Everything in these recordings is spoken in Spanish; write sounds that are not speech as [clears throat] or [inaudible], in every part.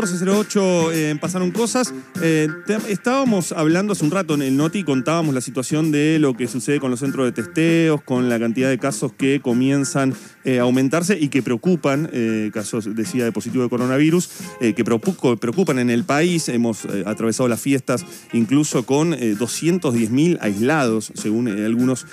1408 eh, pasaron cosas. Eh, estábamos hablando hace un rato en el Noti, contábamos la situación de lo que sucede con los centros de testeos, con la cantidad de casos que comienzan eh, a aumentarse y que preocupan, casos, decía, de positivo de coronavirus, que preocupan en el país. Hemos atravesado las fiestas incluso con 210.000 aislados, según algunos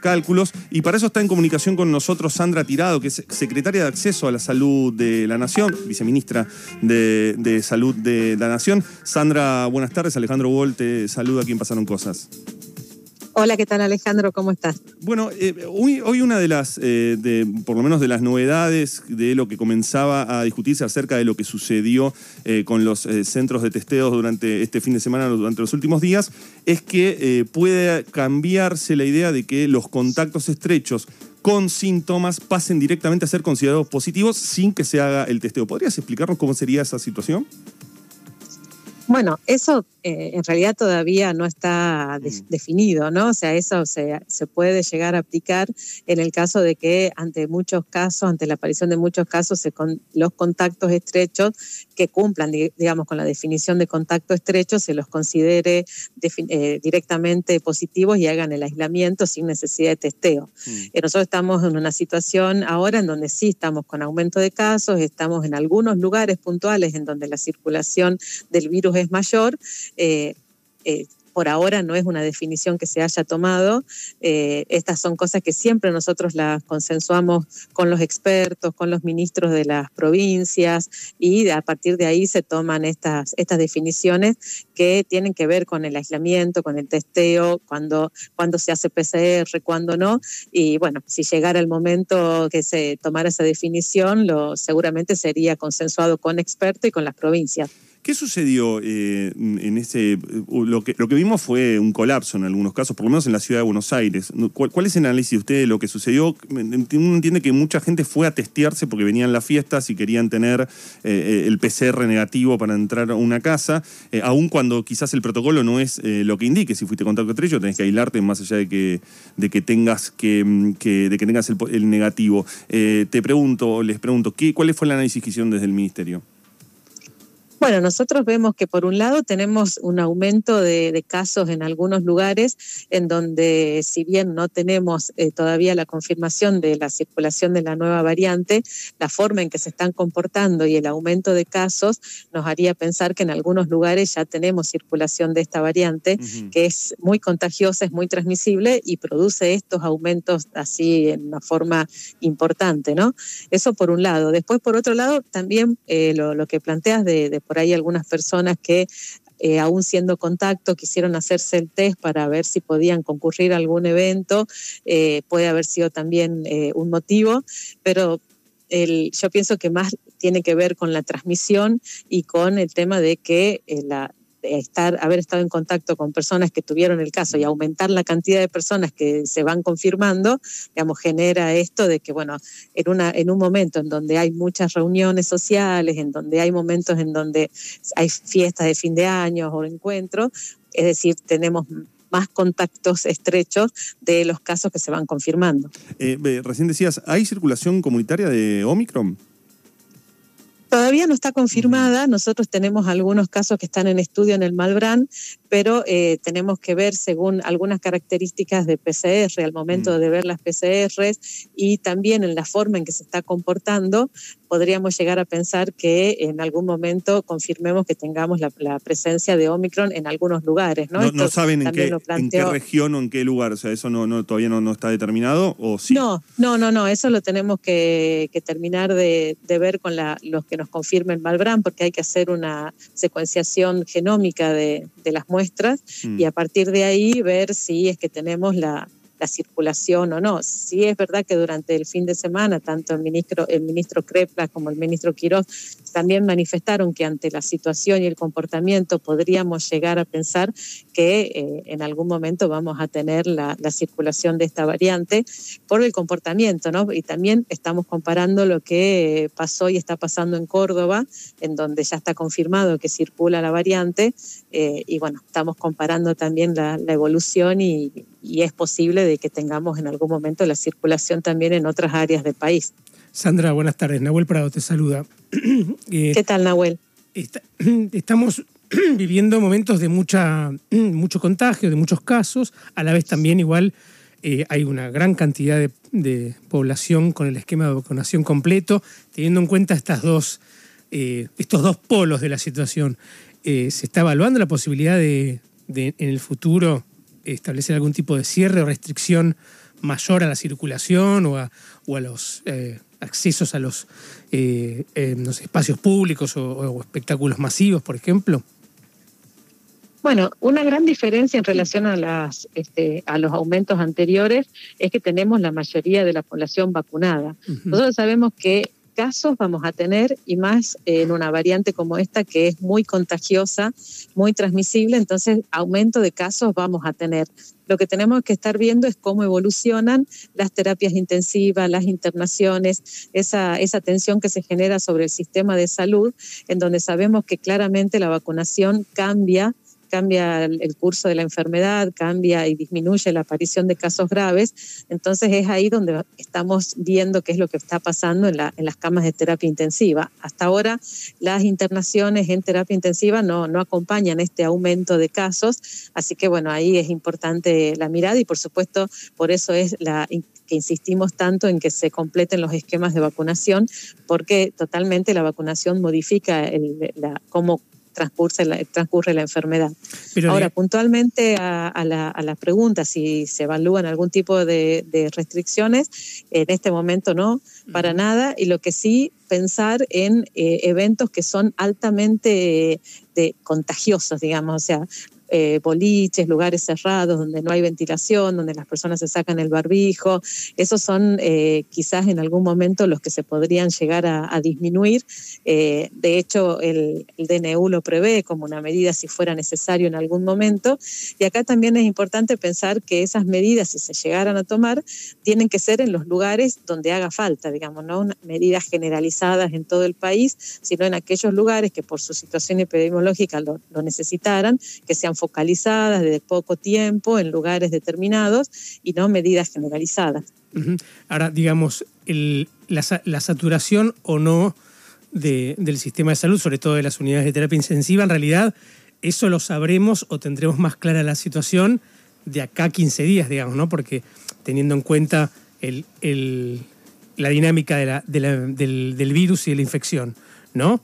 cálculos. Y para eso está en comunicación con nosotros Sandra Tirado, que es secretaria de Acceso a la Salud de la Nación, viceministra de de, Salud de la Nación. Sandra, buenas tardes. Alejandro Wall te saluda aquí en Pasaron Cosas. Hola, ¿qué tal Alejandro? ¿Cómo estás? Bueno, eh, hoy, hoy, una de las, eh, de, por lo menos de las novedades de lo que comenzaba a discutirse acerca de lo que sucedió eh, con los centros de testeos durante este fin de semana, durante los últimos días, es que puede cambiarse la idea de que los contactos estrechos con síntomas pasen directamente a ser considerados positivos sin que se haga el testeo. ¿Podrías explicarnos cómo sería esa situación? Bueno, eso eh, en realidad todavía no está mm. definido, ¿no? O sea, eso se, se, puede llegar a aplicar en el caso de que ante muchos casos, ante la aparición de muchos casos, se con, los contactos estrechos que cumplan, digamos, con la definición de contacto estrecho, se los considere eh, directamente positivos y hagan el aislamiento sin necesidad de testeo. Mm. Eh, nosotros estamos en una situación ahora en donde sí estamos con aumento de casos, estamos en algunos lugares puntuales en donde la circulación del virus es mayor. Eh, eh, por ahora no es una definición que se haya tomado. Eh, estas son cosas que siempre nosotros las consensuamos con los expertos, con los ministros de las provincias y a partir de ahí se toman estas, estas definiciones que tienen que ver con el aislamiento, con el testeo, cuando, cuando se hace PCR, cuando no. Y bueno, si llegara el momento que se tomara esa definición, lo, seguramente sería consensuado con expertos y con las provincias. ¿Qué sucedió eh, en ese... Uh, lo que, vimos fue un colapso en algunos casos, por lo menos en la ciudad de Buenos Aires. ¿Cuál, es el análisis de usted de lo que sucedió? Uno entiende que mucha gente fue a testearse porque venían las fiestas y querían tener eh, eh, el PCR negativo para entrar a una casa, aun cuando quizás el protocolo no es lo que indique. Si fuiste contacto estrecho, tenés que aislarte más allá de que, de que tengas, que, de que tengas el, negativo. te pregunto, les pregunto, ¿qué, ¿cuál fue el análisis que hicieron desde el Ministerio? Bueno, nosotros vemos que por un lado tenemos un aumento de, casos en algunos lugares en donde si bien no tenemos eh, todavía la confirmación de la circulación de la nueva variante, la forma en que se están comportando y el aumento de casos nos haría pensar que en algunos lugares ya tenemos circulación de esta variante, que es muy contagiosa, es muy transmisible y produce estos aumentos así en una forma importante, ¿no? Eso por un lado. Después, por otro lado, también eh, lo, que planteas de por ahí algunas personas que eh, aún siendo contacto, quisieron hacerse el test para ver si podían concurrir a algún evento, eh, puede haber sido también eh, un motivo, pero yo pienso que más tiene que ver con la transmisión y con el tema de que la, estar, haber estado en contacto con personas que tuvieron el caso y aumentar la cantidad de personas que se van confirmando, digamos, genera esto de que, bueno, en, una, en un momento en donde hay muchas reuniones sociales, en donde hay momentos en donde hay fiestas de fin de año o encuentros, es decir, tenemos más contactos estrechos de los casos que se van confirmando. Eh, recién decías, ¿hay circulación comunitaria de Omicron? Todavía no está confirmada, nosotros tenemos algunos casos que están en estudio en el Malbrán, pero eh, tenemos que ver según algunas características de PCR al momento mm. de ver las PCR y también en la forma en que se está comportando, podríamos llegar a pensar que en algún momento confirmemos que tengamos la, presencia de Omicron en algunos lugares. No, no, saben en qué, región o en qué lugar, o sea, eso no, todavía no, está determinado o sí. No, no, no, no, eso lo tenemos que, terminar de, ver con los que nos confirmen Malbrán, porque hay que hacer una secuenciación genómica de, de las muestras y a partir de ahí ver si es que tenemos la, la circulación o no. Sí es verdad que durante el fin de semana, tanto el ministro, el ministro Crepla como el ministro Quiroz también manifestaron que ante la situación y el comportamiento podríamos llegar a pensar que eh, en algún momento vamos a tener la, circulación de esta variante por el comportamiento, ¿no? Y también estamos comparando lo que pasó y está pasando en Córdoba, en donde ya está confirmado que circula la variante, eh, y bueno, estamos comparando también la, evolución y, y es posible de que tengamos en algún momento la circulación también en otras áreas del país. Sandra, buenas tardes. Nahuel Prado te saluda. [clears throat] Eh, ¿Qué tal, Nahuel? [clears throat] estamos [clears throat] viviendo momentos de mucha, mucho contagio, de muchos casos, a la vez también igual eh, hay una gran cantidad de, población con el esquema de vacunación completo, teniendo en cuenta estas dos, eh, estos dos polos de la situación. ¿Se está evaluando la posibilidad de, en el futuro establecer algún tipo de cierre o restricción mayor a la circulación o a, los accesos a los, espacios públicos o espectáculos masivos, por ejemplo? Bueno, una gran diferencia en relación a, las, este, a los aumentos anteriores es que tenemos la mayoría de la población vacunada. Nosotros sabemos que casos vamos a tener y más en una variante como esta que es muy contagiosa, muy transmisible, entonces aumento de casos vamos a tener. Lo que tenemos que estar viendo es cómo evolucionan las terapias intensivas, las internaciones, esa, esa tensión que se genera sobre el sistema de salud, en donde sabemos que claramente la vacunación cambia cambia el curso de la enfermedad, cambia y disminuye la aparición de casos graves. Entonces es ahí donde estamos viendo qué es lo que está pasando en, las camas de terapia intensiva. Hasta ahora las internaciones en terapia intensiva no, no acompañan este aumento de casos, así que bueno, ahí es importante la mirada y por supuesto por eso es la que insistimos tanto en que se completen los esquemas de vacunación, porque totalmente la vacunación modifica el, la, cómo transcurre la, transcurre la enfermedad. Ahora, puntualmente a, la, pregunta si se evalúan algún tipo de, restricciones, en este momento no, para nada, y lo que sí pensar en eh, eventos que son altamente de, contagiosos, digamos, o sea, eh, boliches, lugares cerrados donde no hay ventilación, donde las personas se sacan el barbijo. Esos son eh, quizás en algún momento los que se podrían llegar a, disminuir. Eh, de hecho, el, DNU lo prevé como una medida si fuera necesario en algún momento. Y acá también es importante pensar que esas medidas, si se llegaran a tomar, tienen que ser en los lugares donde haga falta, digamos, no medidas generalizadas en todo el país, sino en aquellos lugares que por su situación epidemiológica lo, lo necesitaran, que sean focalizadas de poco tiempo en lugares determinados y no medidas generalizadas. Ahora, digamos, la, saturación o no del sistema de salud, sobre todo de las unidades de terapia intensiva, en realidad eso lo sabremos o tendremos más clara la situación de acá a 15 días, digamos, ¿no? Porque teniendo en cuenta la dinámica del, del virus y de la infección, ¿no?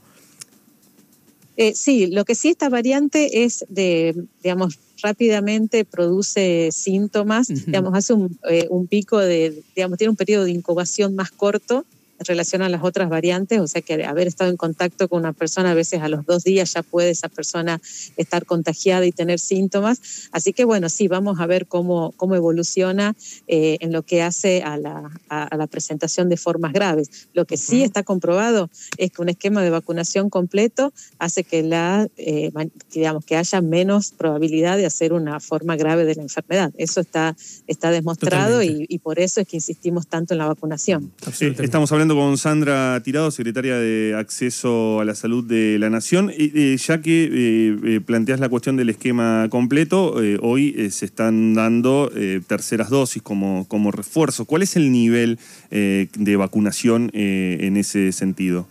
Eh, sí, lo que sí esta variante es de, digamos, rápidamente produce síntomas, digamos, hace un, eh, un, pico de, digamos, tiene un periodo de incubación más corto en relación a las otras variantes, o sea que haber estado en contacto con una persona a veces a los dos días ya puede esa persona estar contagiada y tener síntomas. Así que bueno, sí, vamos a ver cómo, cómo evoluciona eh, en lo que hace a la, a, la, presentación de formas graves. Lo que sí está comprobado es que un esquema de vacunación completo hace que, la, eh, digamos, que haya menos probabilidad de hacer una forma grave de la enfermedad. Eso está, está demostrado y, y, por eso es que insistimos tanto en la vacunación. estamos hablando con Sandra Tirado, secretaria de Acceso a la Salud de la Nación. Y, ya que eh, eh, planteas la cuestión del esquema completo, eh, hoy se están dando terceras dosis como, como refuerzo. ¿Cuál es el nivel de vacunación en ese sentido?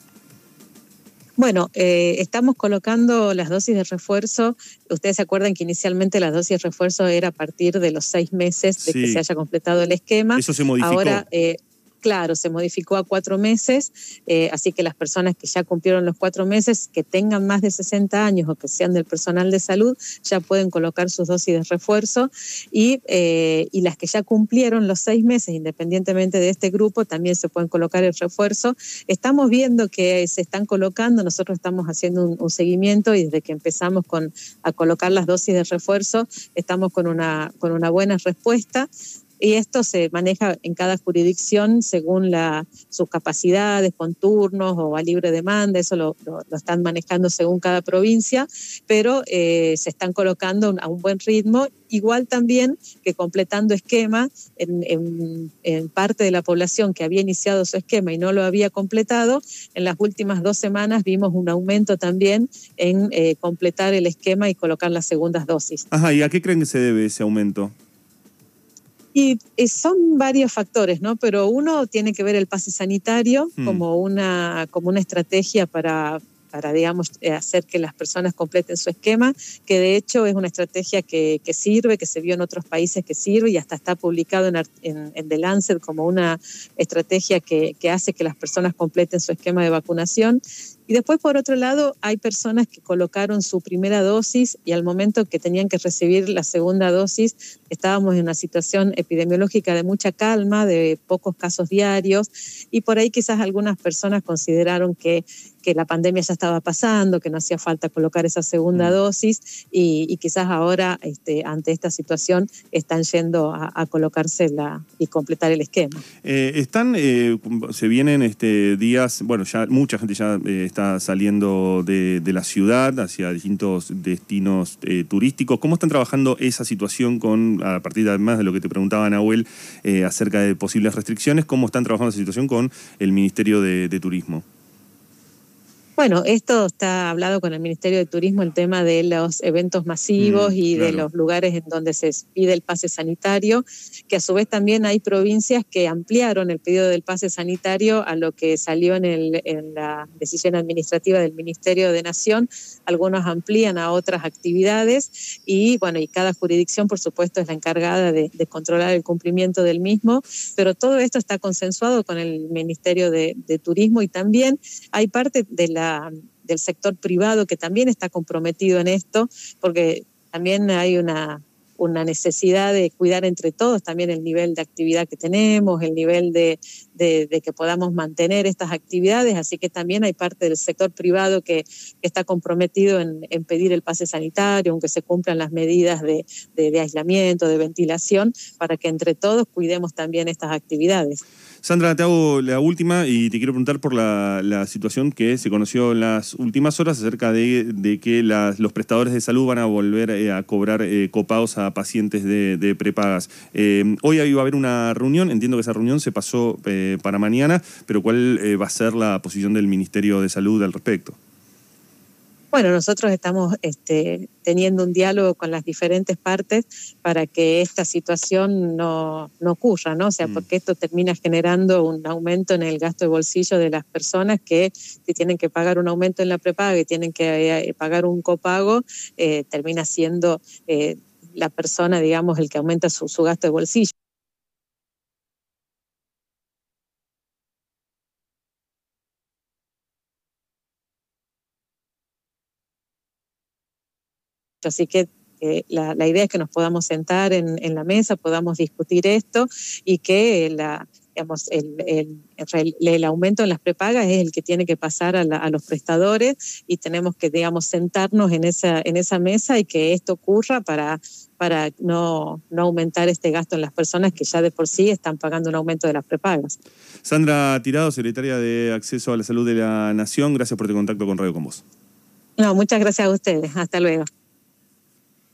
Bueno, estamos colocando las dosis de refuerzo. Ustedes se acuerdan que inicialmente las dosis de refuerzo era a partir de los seis meses de que se haya completado el esquema. Eso se modificó. Ahora, claro, se modificó a cuatro meses, eh, así que las personas que ya cumplieron los cuatro meses, que tengan más de 60 años o que sean del personal de salud, ya pueden colocar sus dosis de refuerzo y, eh, y las que ya cumplieron los seis meses, independientemente de este grupo, también se pueden colocar el refuerzo. Estamos viendo que se están colocando, nosotros estamos haciendo un, un seguimiento y desde que empezamos con, a colocar las dosis de refuerzo, estamos con una, con una buena respuesta y esto se maneja en cada jurisdicción según la, sus capacidades, con turnos o a libre demanda, eso lo, están manejando según cada provincia, pero eh, se están colocando a un buen ritmo, igual también que completando esquema en, parte de la población que había iniciado su esquema y no lo había completado, en las últimas dos semanas vimos un aumento también en eh, completar el esquema y colocar las segundas dosis. Ajá, ¿y a qué creen que se debe ese aumento? Y son varios factores, ¿no? Pero uno tiene que ver el pase sanitario mm. como, una, como una estrategia para, para digamos, eh, hacer que las personas completen su esquema, que de hecho es una estrategia que, sirve, que se vio en otros países que sirve y hasta está publicado en, en, The Lancet como una estrategia que, que hace que las personas completen su esquema de vacunación. Y después, por otro lado, hay personas que colocaron su primera dosis y al momento que tenían que recibir la segunda dosis, estábamos en una situación epidemiológica de mucha calma, de pocos casos diarios, y por ahí quizás algunas personas consideraron que que la pandemia ya estaba pasando, que no hacía falta colocar esa segunda mm. dosis y, quizás ahora, este, ante esta situación, están yendo a, colocársela y completar el esquema. Eh, están, eh, se vienen este, días, bueno, ya mucha gente ya eh, está saliendo de, la ciudad hacia distintos destinos turísticos. ¿Cómo están trabajando esa situación con, a partir además de lo que te preguntaba Nahuel acerca de posibles restricciones, cómo están trabajando esa situación con el Ministerio de Turismo? Bueno, esto está hablado con el Ministerio de Turismo, el tema de los eventos masivos mm, y de los lugares en donde se pide el pase sanitario, que a su vez también hay provincias que ampliaron el pedido del pase sanitario a lo que salió en, el, en la decisión administrativa del Ministerio de Nación. Algunos amplían a otras actividades y, bueno, y cada jurisdicción, por supuesto, es la encargada de, controlar el cumplimiento del mismo, pero todo esto está consensuado con el Ministerio de Turismo y también hay parte de la del sector privado que también está comprometido en esto, porque también hay una, una necesidad de cuidar entre todos también el nivel de actividad que tenemos, el nivel de, que podamos mantener estas actividades, así que también hay parte del sector privado que, está comprometido en, pedir el pase sanitario, aunque se cumplan las medidas de, de aislamiento, de ventilación, para que entre todos cuidemos también estas actividades. Sandra, te hago la última y te quiero preguntar por la, situación que se conoció en las últimas horas acerca de, que los prestadores de salud van a volver eh, a cobrar eh, copados a pacientes de, prepagas. Eh, hoy iba a haber una reunión, entiendo que esa reunión se pasó para mañana, pero ¿cuál va a ser la posición del Ministerio de Salud al respecto? Bueno, nosotros estamos este, teniendo un diálogo con las diferentes partes para que esta situación no, ocurra, ¿no? O sea, mm. porque esto termina generando un aumento en el gasto de bolsillo de las personas que si tienen que pagar un aumento en la prepaga y tienen que eh, pagar un copago, eh, termina siendo eh, la persona, digamos, el que aumenta su gasto de bolsillo. Así que la, idea es que nos podamos sentar en, la mesa, podamos discutir esto y que la, digamos, el, el, aumento en las prepagas es el que tiene que pasar a, los prestadores y tenemos que, digamos, sentarnos en esa, en esa mesa y que esto ocurra para, para no, no aumentar este gasto en las personas que ya de por sí están pagando un aumento de las prepagas. Sandra Tirado, secretaria de Acceso a la Salud de la Nación, gracias por tu contacto con Radio Con Vos. No, muchas gracias a ustedes. Hasta luego.